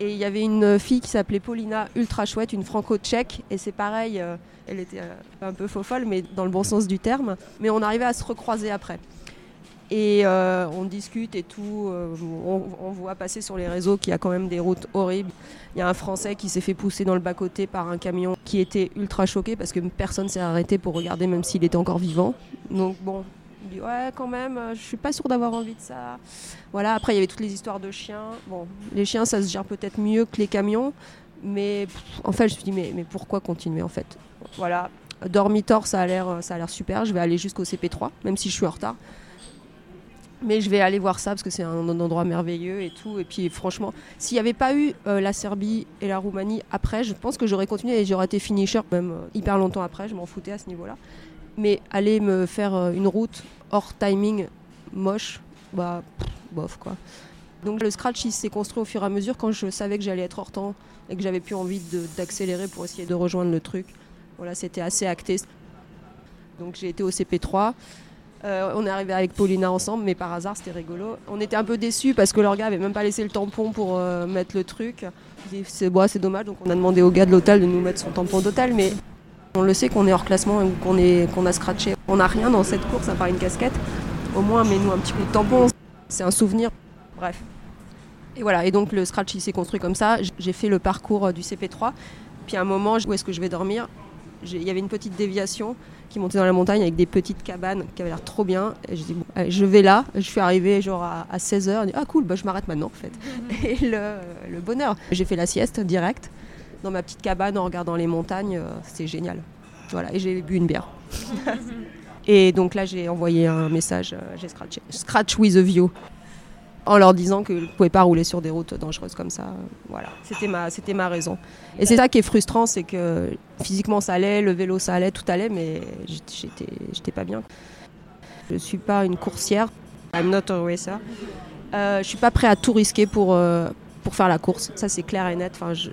Et il y avait une fille qui s'appelait Paulina, ultra chouette, une franco-tchèque, et c'est pareil, euh, elle était euh, un peu faux folle, mais dans le bon sens du terme. Mais on arrivait à se recroiser après. Et on discute et tout. On, on, voit passer sur les réseaux qu'il y a quand même des routes horribles. Il y a un Français qui s'est fait pousser dans le bas-côté par un camion qui était ultra choqué parce que personne s'est arrêté pour regarder même s'il était encore vivant. Donc bon, dit ouais quand même, euh, je suis pas sûre d'avoir envie de ça. Voilà, après il y avait toutes les histoires de chiens. Bon, les chiens ça se gère peut-être mieux que les camions, mais en fait je me suis dit mais, pourquoi continuer en fait? Voilà, Dormitor ça a l'air ça a l'air super, je vais aller jusqu'au CP3 même si je suis en retard. Mais je vais aller voir ça parce que c'est un, endroit merveilleux et tout. Et puis franchement, s'il n'y avait pas eu euh, la Serbie et la Roumanie après, je pense que j'aurais continué et j'aurais été finisher même euh, hyper longtemps après. Je m'en foutais à ce niveau-là. Mais aller me faire euh, une route hors timing, moche, bah, bof quoi. Donc le scratch il s'est construit au fur et à mesure quand je savais que j'allais être hors temps et que j'avais plus envie d'accélérer pour essayer de rejoindre le truc. Voilà, c'était assez acté. Donc j'ai été au CP3. Euh, on est arrivé avec Paulina ensemble, mais par hasard, c'était rigolo. On était un peu déçus parce que leur gars avait même pas laissé le tampon pour euh, mettre le truc. C'est bon, c'est dommage, donc on a demandé au gars de l'hôtel de nous mettre son tampon d'hôtel, mais on le sait qu'on est hors classement ou qu'on qu'on a scratché. On n'a rien dans cette course à part une casquette. Au moins, mets-nous un petit coup de tampon. C'est un souvenir. Bref. Et voilà, et donc le scratch s'est construit comme ça. J'ai fait le parcours euh, du CP3. Puis à un moment, où est-ce que je vais dormir? Il y avait une petite déviation qui montait dans la montagne avec des petites cabanes qui avaient l'air trop bien. Je dis, je vais là. Je suis arrivée genre à, 16h. Ah cool, bah, je m'arrête maintenant en fait. (laughs) Et le, le bonheur. J'ai fait la sieste direct dans ma petite cabane en regardant les montagnes. Euh, c'est génial. Voilà, et j'ai bu une bière. (laughs) et donc là, j'ai envoyé un message, euh, j'ai scratché. Scratch with a view. En leur disant que ne pouvais pas rouler sur des routes dangereuses comme ça. Voilà, c'était ma, c'était ma raison. Et c'est ça qui est frustrant, c'est que physiquement ça allait, le vélo ça allait, tout allait, mais j'étais, j'étais pas bien. Je ne suis pas une coursière. I'm not a racer. Euh, je suis pas prêt à tout risquer pour, euh, pour faire la course. Ça, c'est clair et net. Enfin, je,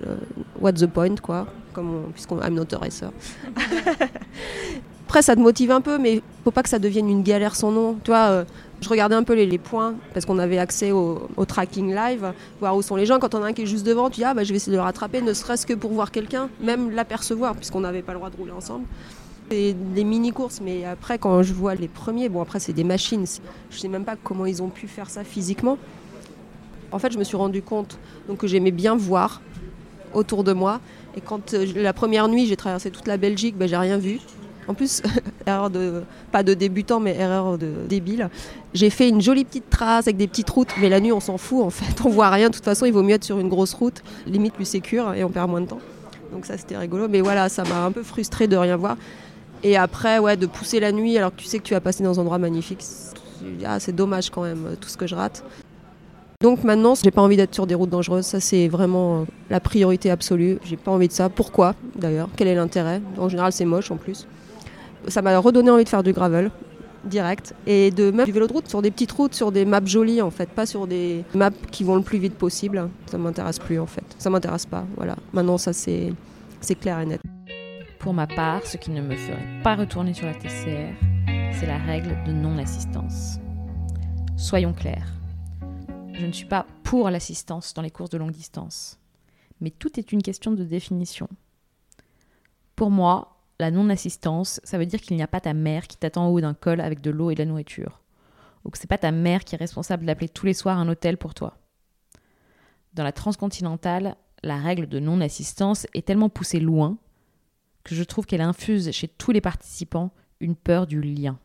what the point, quoi. Comme puisqu'on I'm not a racer. (laughs) Après, ça te motive un peu, mais faut pas que ça devienne une galère sans nom. Tu vois, euh, je regardais un peu les, points parce qu'on avait accès au, tracking live, voir où sont les gens. Quand on a un qui est juste devant, tu dis ah bah je vais essayer de le rattraper, ne serait-ce que pour voir quelqu'un, même l'apercevoir, puisqu'on n'avait pas le droit de rouler ensemble. C'est des mini courses, mais après quand je vois les premiers, bon après c'est des machines. Je sais même pas comment ils ont pu faire ça physiquement. En fait, je me suis rendu compte que j'aimais bien voir autour de moi. Et quand euh, la première nuit, j'ai traversé toute la Belgique, ben, j'ai rien vu. En plus, (laughs) erreur de, pas de débutant, mais erreur de débile. J'ai fait une jolie petite trace avec des petites routes, mais la nuit, on s'en fout en fait. (laughs) On voit rien. De toute façon, il vaut mieux être sur une grosse route, limite plus sécure, et on perd moins de temps. Donc ça, c'était rigolo. Mais voilà, ça m'a un peu frustré de rien voir. Et après, ouais, de pousser la nuit alors que tu sais que tu vas passer dans un endroit magnifique. Ah, c'est dommage quand même, tout ce que je rate. Donc maintenant, j'ai pas envie d'être sur des routes dangereuses. Ça, c'est vraiment euh, la priorité absolue. J'ai pas envie de ça. Pourquoi d'ailleurs? Quel est l'intérêt? En général, c'est moche en plus. Ça m'a redonné envie de faire du gravel direct et de même du vélo de route sur des petites routes, sur des maps jolies en fait, pas sur des maps qui vont le plus vite possible. Ça m'intéresse plus en fait. Ça m'intéresse pas. Voilà. Maintenant, ça c'est c'est clair et net. Pour ma part, ce qui ne me ferait pas retourner sur la TCR, c'est la règle de non-assistance. Soyons clairs je ne suis pas pour l'assistance dans les courses de longue distance. Mais tout est une question de définition. Pour moi, la non-assistance, ça veut dire qu'il n'y a pas ta mère qui t'attend en haut d'un col avec de l'eau et de la nourriture. Ou que c'est pas ta mère qui est responsable d'appeler tous les soirs un hôtel pour toi. Dans la transcontinentale, la règle de non-assistance est tellement poussée loin que je trouve qu'elle infuse chez tous les participants une peur du lien,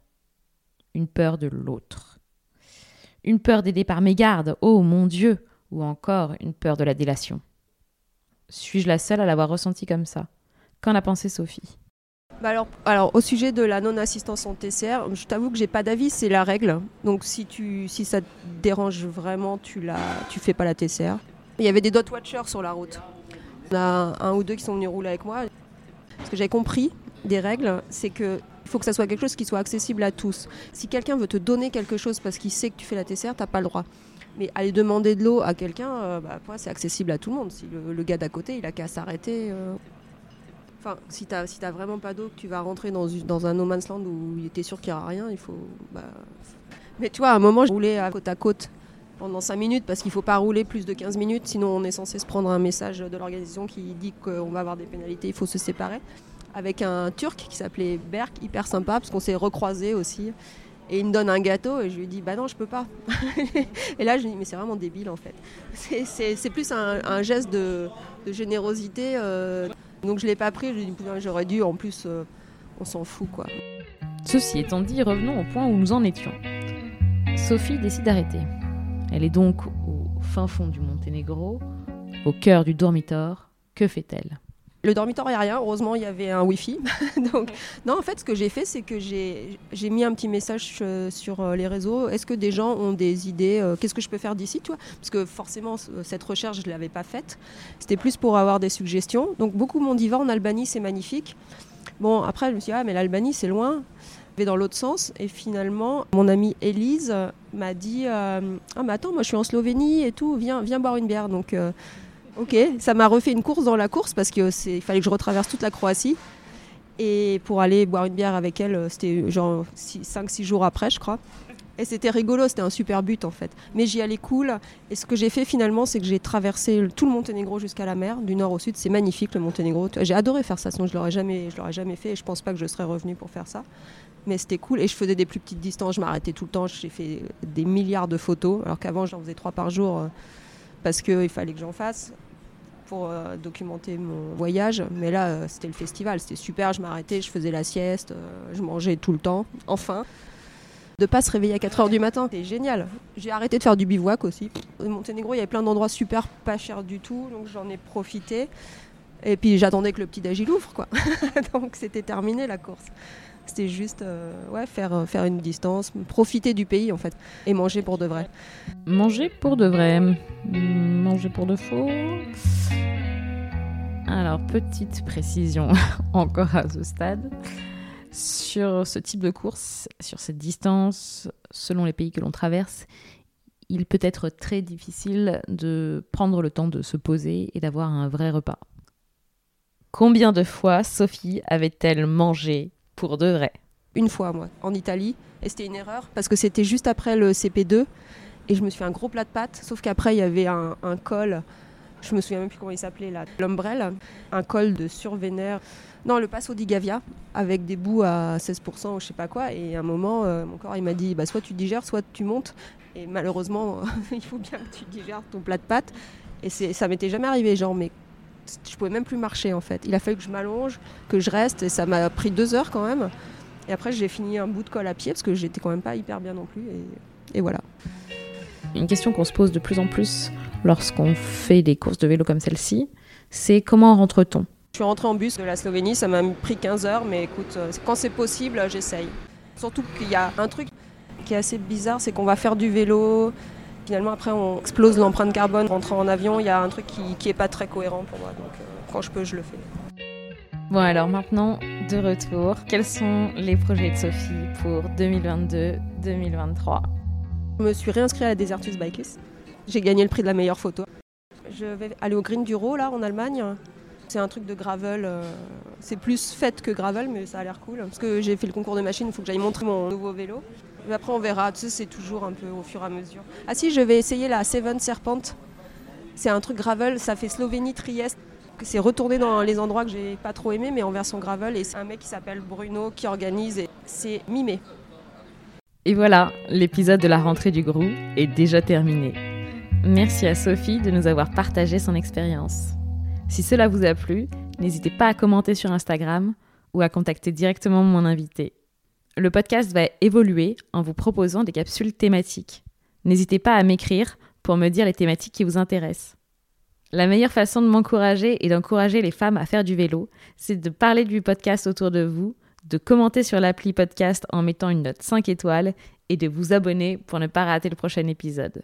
une peur de l'autre. Une peur d'aider par mégarde, oh mon Dieu, ou encore une peur de la délation. Suis-je la seule à l'avoir ressenti comme ça? Qu'en a pensé Sophie? Bah alors, alors, au sujet de la non-assistance en TCR, je t'avoue que j'ai pas d'avis, c'est la règle. Donc, si, tu, si ça te dérange vraiment, tu la, tu fais pas la TCR. Il y avait des dot watchers sur la route. En a un ou deux qui sont venus rouler avec moi. Ce que j'ai compris des règles, c'est que faut que ça soit quelque chose qui soit accessible à tous. Si quelqu'un veut te donner quelque chose parce qu'il sait que tu fais la TCR, t'as pas le droit. Mais aller demander de l'eau à quelqu'un, bah, c'est accessible à tout le monde. Si le, gars d'à côté, il a qu'à s'arrêter. Enfin, si tu si vraiment pas d'eau, que tu vas rentrer dans, dans un no man's land où il était sûr qu'il n'y aura rien, il faut. Bah, mais tu vois, à un moment, je roulais à côte à côte pendant 5 minutes parce qu'il ne faut pas rouler plus de 15 minutes, sinon on est censé se prendre un message de l'organisation qui dit qu'on va avoir des pénalités, il faut se séparer. Avec un Turc qui s'appelait Berk, hyper sympa, parce qu'on s'est recroisés aussi. Et il me donne un gâteau et je lui dis bah non je peux pas. (laughs) et là je lui dis mais c'est vraiment débile en fait. C'est plus un, geste de, générosité. Euh. donc je l'ai pas pris, je lui dis j'aurais dû, en plus euh, on s'en fout quoi. Ceci étant dit, revenons au point où nous en étions. Sophie décide d'arrêter. Elle est donc au fin fond du Monténégro, au cœur du dormitoire. Que fait-elle? Le dormitoire, il n'y a rien. Heureusement, il y avait un Wi-Fi. (laughs) Donc, non, en fait, ce que j'ai fait, c'est que j'ai mis un petit message euh, sur euh, les réseaux. Est-ce que des gens ont des idées euh, Qu'est-ce que je peux faire d'ici toi Parce que forcément, cette recherche, je ne l'avais pas faite. C'était plus pour avoir des suggestions. Donc, beaucoup m'ont dit va en Albanie, c'est magnifique. Bon, après, je me suis dit, ah, mais l'Albanie, c'est loin vais dans l'autre sens. Et finalement, mon amie Élise m'a dit Ah, mais attends, moi je suis en Slovénie et tout, viens, viens boire une bière. Donc, Ok, ça m'a refait une course dans la course parce qu'il fallait que je retraverse toute la Croatie. Et pour aller boire une bière avec elle, euh, c'était genre 5-6 jours après, je crois. Et c'était rigolo, c'était un super but en fait. Mais j'y allais cool. Et ce que j'ai fait finalement, c'est que j'ai traversé tout le Monténégro jusqu'à la mer, du nord au sud. C'est magnifique le Monténégro. J'ai adoré faire ça, sinon je l'aurais jamais, l'aurais jamais fait. Et je pense pas que je serais revenu pour faire ça. Mais c'était cool. Et je faisais des plus petites distances. Je m'arrêtais tout le temps. J'ai fait des milliards de photos, alors qu'avant j'en faisais trois par jour. Parce qu'il fallait que j'en fasse pour euh, documenter mon voyage. Mais là, euh, c'était le festival, c'était super. Je m'arrêtais, je faisais la sieste, euh, je mangeais tout le temps. Enfin, de pas se réveiller à 4 h du matin, c'était génial. J'ai arrêté de faire du bivouac aussi. Au Monténégro, il y avait plein d'endroits super pas chers du tout, donc j'en ai profité. Et puis j'attendais que le petit Dagil ouvre, quoi. (laughs) donc c'était terminé la course. C'était juste euh, ouais, faire, euh, faire une distance, profiter du pays en fait, et manger pour de vrai. Manger pour de vrai, manger pour de faux. Alors, petite précision (laughs) encore à ce stade. Sur ce type de course, sur cette distance, selon les pays que l'on traverse, il peut être très difficile de prendre le temps de se poser et d'avoir un vrai repas. Combien de fois Sophie avait-elle mangé pour de vrai Une fois, moi, en Italie. Et c'était une erreur parce que c'était juste après le CP2. Et je me suis fait un gros plat de pâtes. Sauf qu'après, il y avait un, col. Je me souviens même plus comment il s'appelait là. L'ombrelle. Un col de survénère. Non, le Passo di Gavia, avec des bouts à 16% ou je sais pas quoi. Et à un moment, euh, mon corps, il m'a dit bah, soit tu digères, soit tu montes. Et malheureusement, (laughs) il faut bien que tu digères ton plat de pâtes. Et ça m'était jamais arrivé, genre, mais je pouvais même plus marcher en fait. Il a fallu que je m'allonge, que je reste, et ça m'a pris deux heures quand même. Et après, j'ai fini un bout de colle à pied parce que j'étais quand même pas hyper bien non plus. Et, voilà. Une question qu'on se pose de plus en plus lorsqu'on fait des courses de vélo comme celle-ci, c'est comment rentre-t-on? Je suis rentrée en bus de la Slovénie, ça m'a pris 15 heures, mais écoute, euh, quand c'est possible, j'essaye. Surtout qu'il y a un truc qui est assez bizarre, c'est qu'on va faire du vélo, Finalement, après, on explose l'empreinte carbone rentrant en avion. Il y a un truc qui, qui est pas très cohérent pour moi. Donc, euh, quand je peux, je le fais. Bon, alors maintenant, de retour, quels sont les projets de Sophie pour 2022-2023 Je me suis réinscrite à la Desertus Bikes. J'ai gagné le prix de la meilleure photo. Je vais aller au Green Duro, là, en Allemagne. C'est un truc de gravel. Euh, c'est plus fait que gravel, mais ça a l'air cool. Parce que j'ai fait le concours de machine, il faut que j'aille montrer mon nouveau vélo. Après, on verra. C'est toujours un peu au fur et à mesure. Ah si, je vais essayer la Seven Serpent. C'est un truc gravel. Ça fait Slovénie-Trieste. C'est retourné dans les endroits que j'ai pas trop aimé, mais en version gravel. Et c'est un mec qui s'appelle Bruno qui organise. Et c'est mimé. Et voilà, l'épisode de la rentrée du Grou est déjà terminé. Merci à Sophie de nous avoir partagé son expérience. Si cela vous a plu, n'hésitez pas à commenter sur Instagram ou à contacter directement mon invité. Le podcast va évoluer en vous proposant des capsules thématiques. N'hésitez pas à m'écrire pour me dire les thématiques qui vous intéressent. La meilleure façon de m'encourager et d'encourager les femmes à faire du vélo, c'est de parler du podcast autour de vous, de commenter sur l'appli podcast en mettant une note 5 étoiles et de vous abonner pour ne pas rater le prochain épisode.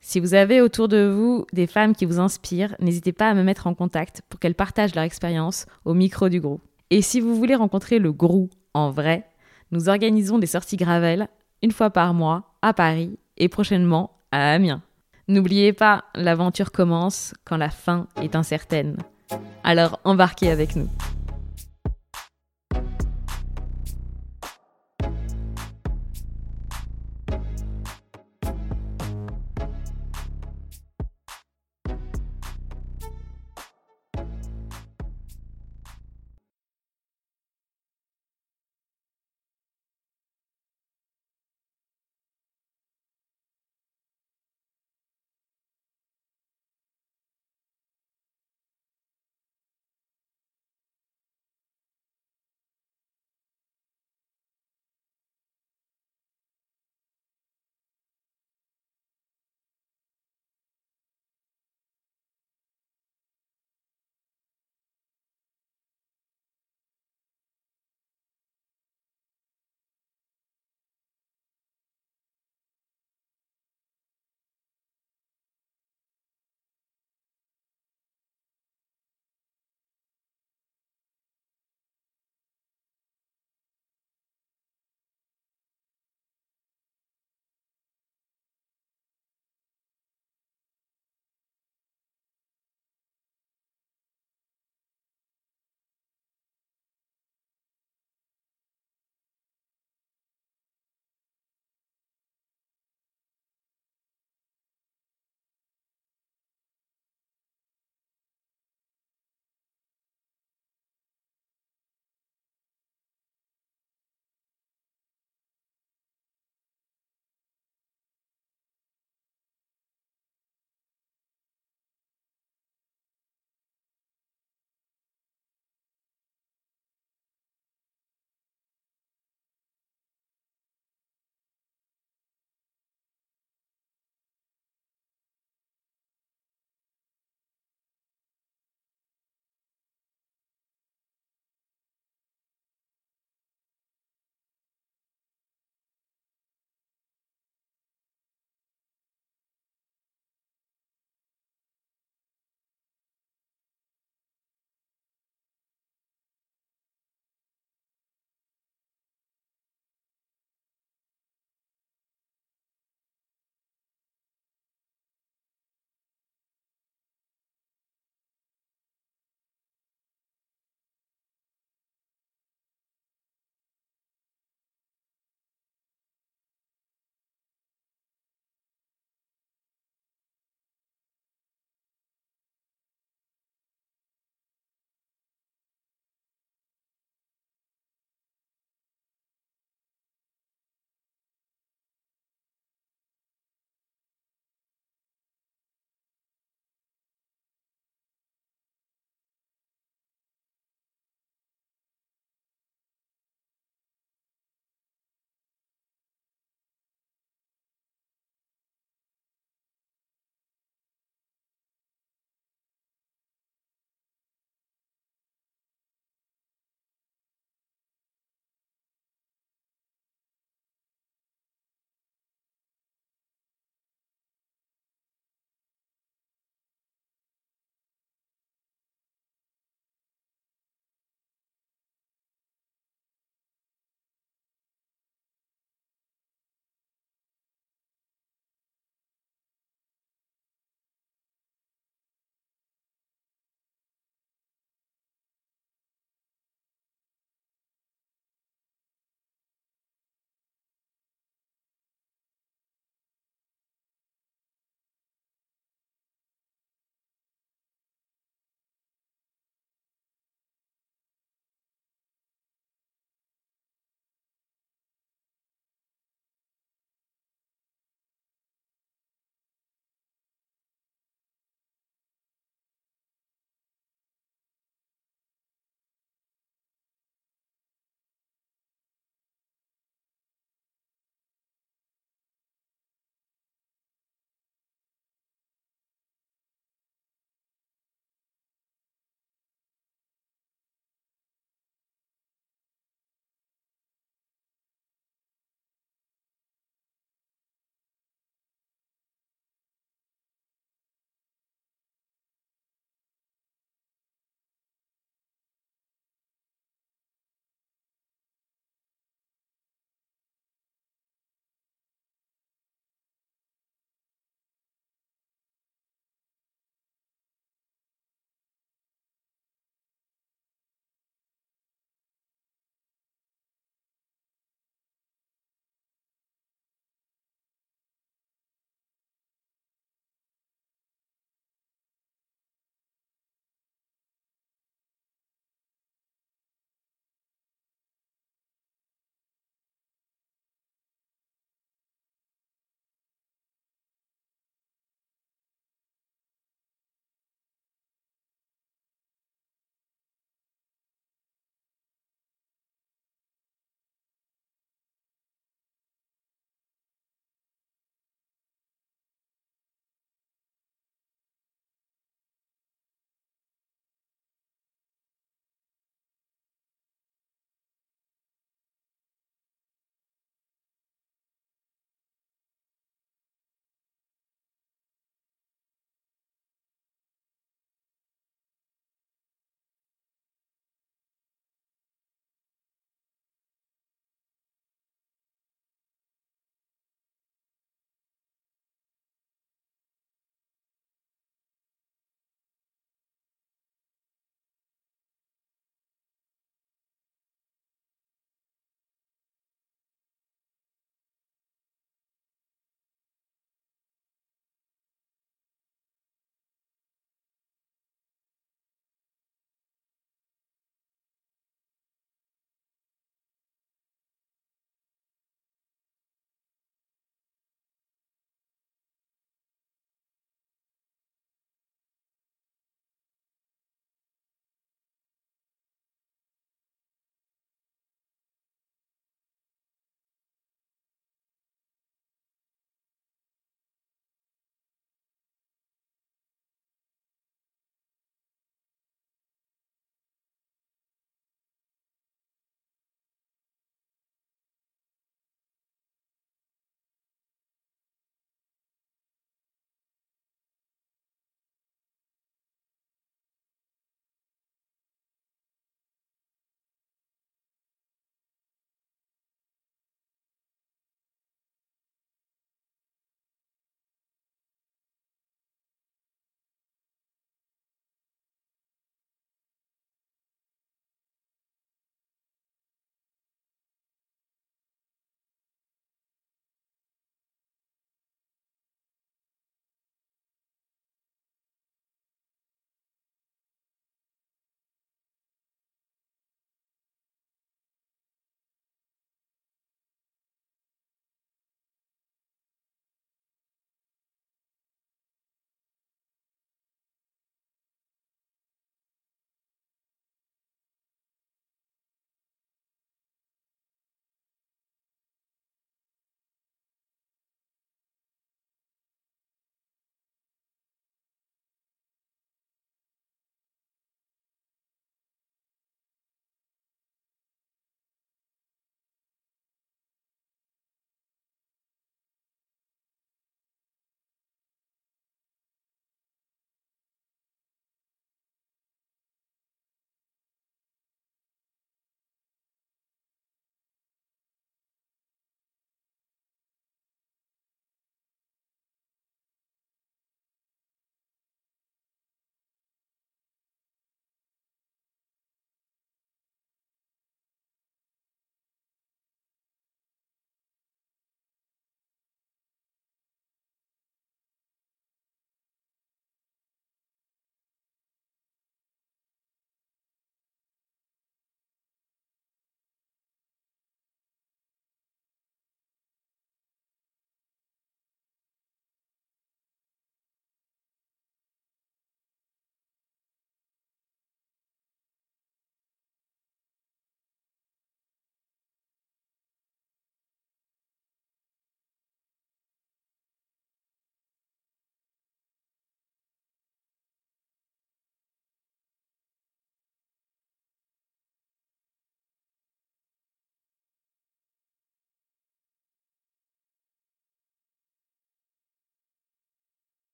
Si vous avez autour de vous des femmes qui vous inspirent, n'hésitez pas à me mettre en contact pour qu'elles partagent leur expérience au micro du groupe. Et si vous voulez rencontrer le groupe en vrai, nous organisons des sorties Gravel une fois par mois à Paris et prochainement à Amiens. N'oubliez pas, l'aventure commence quand la fin est incertaine. Alors embarquez avec nous.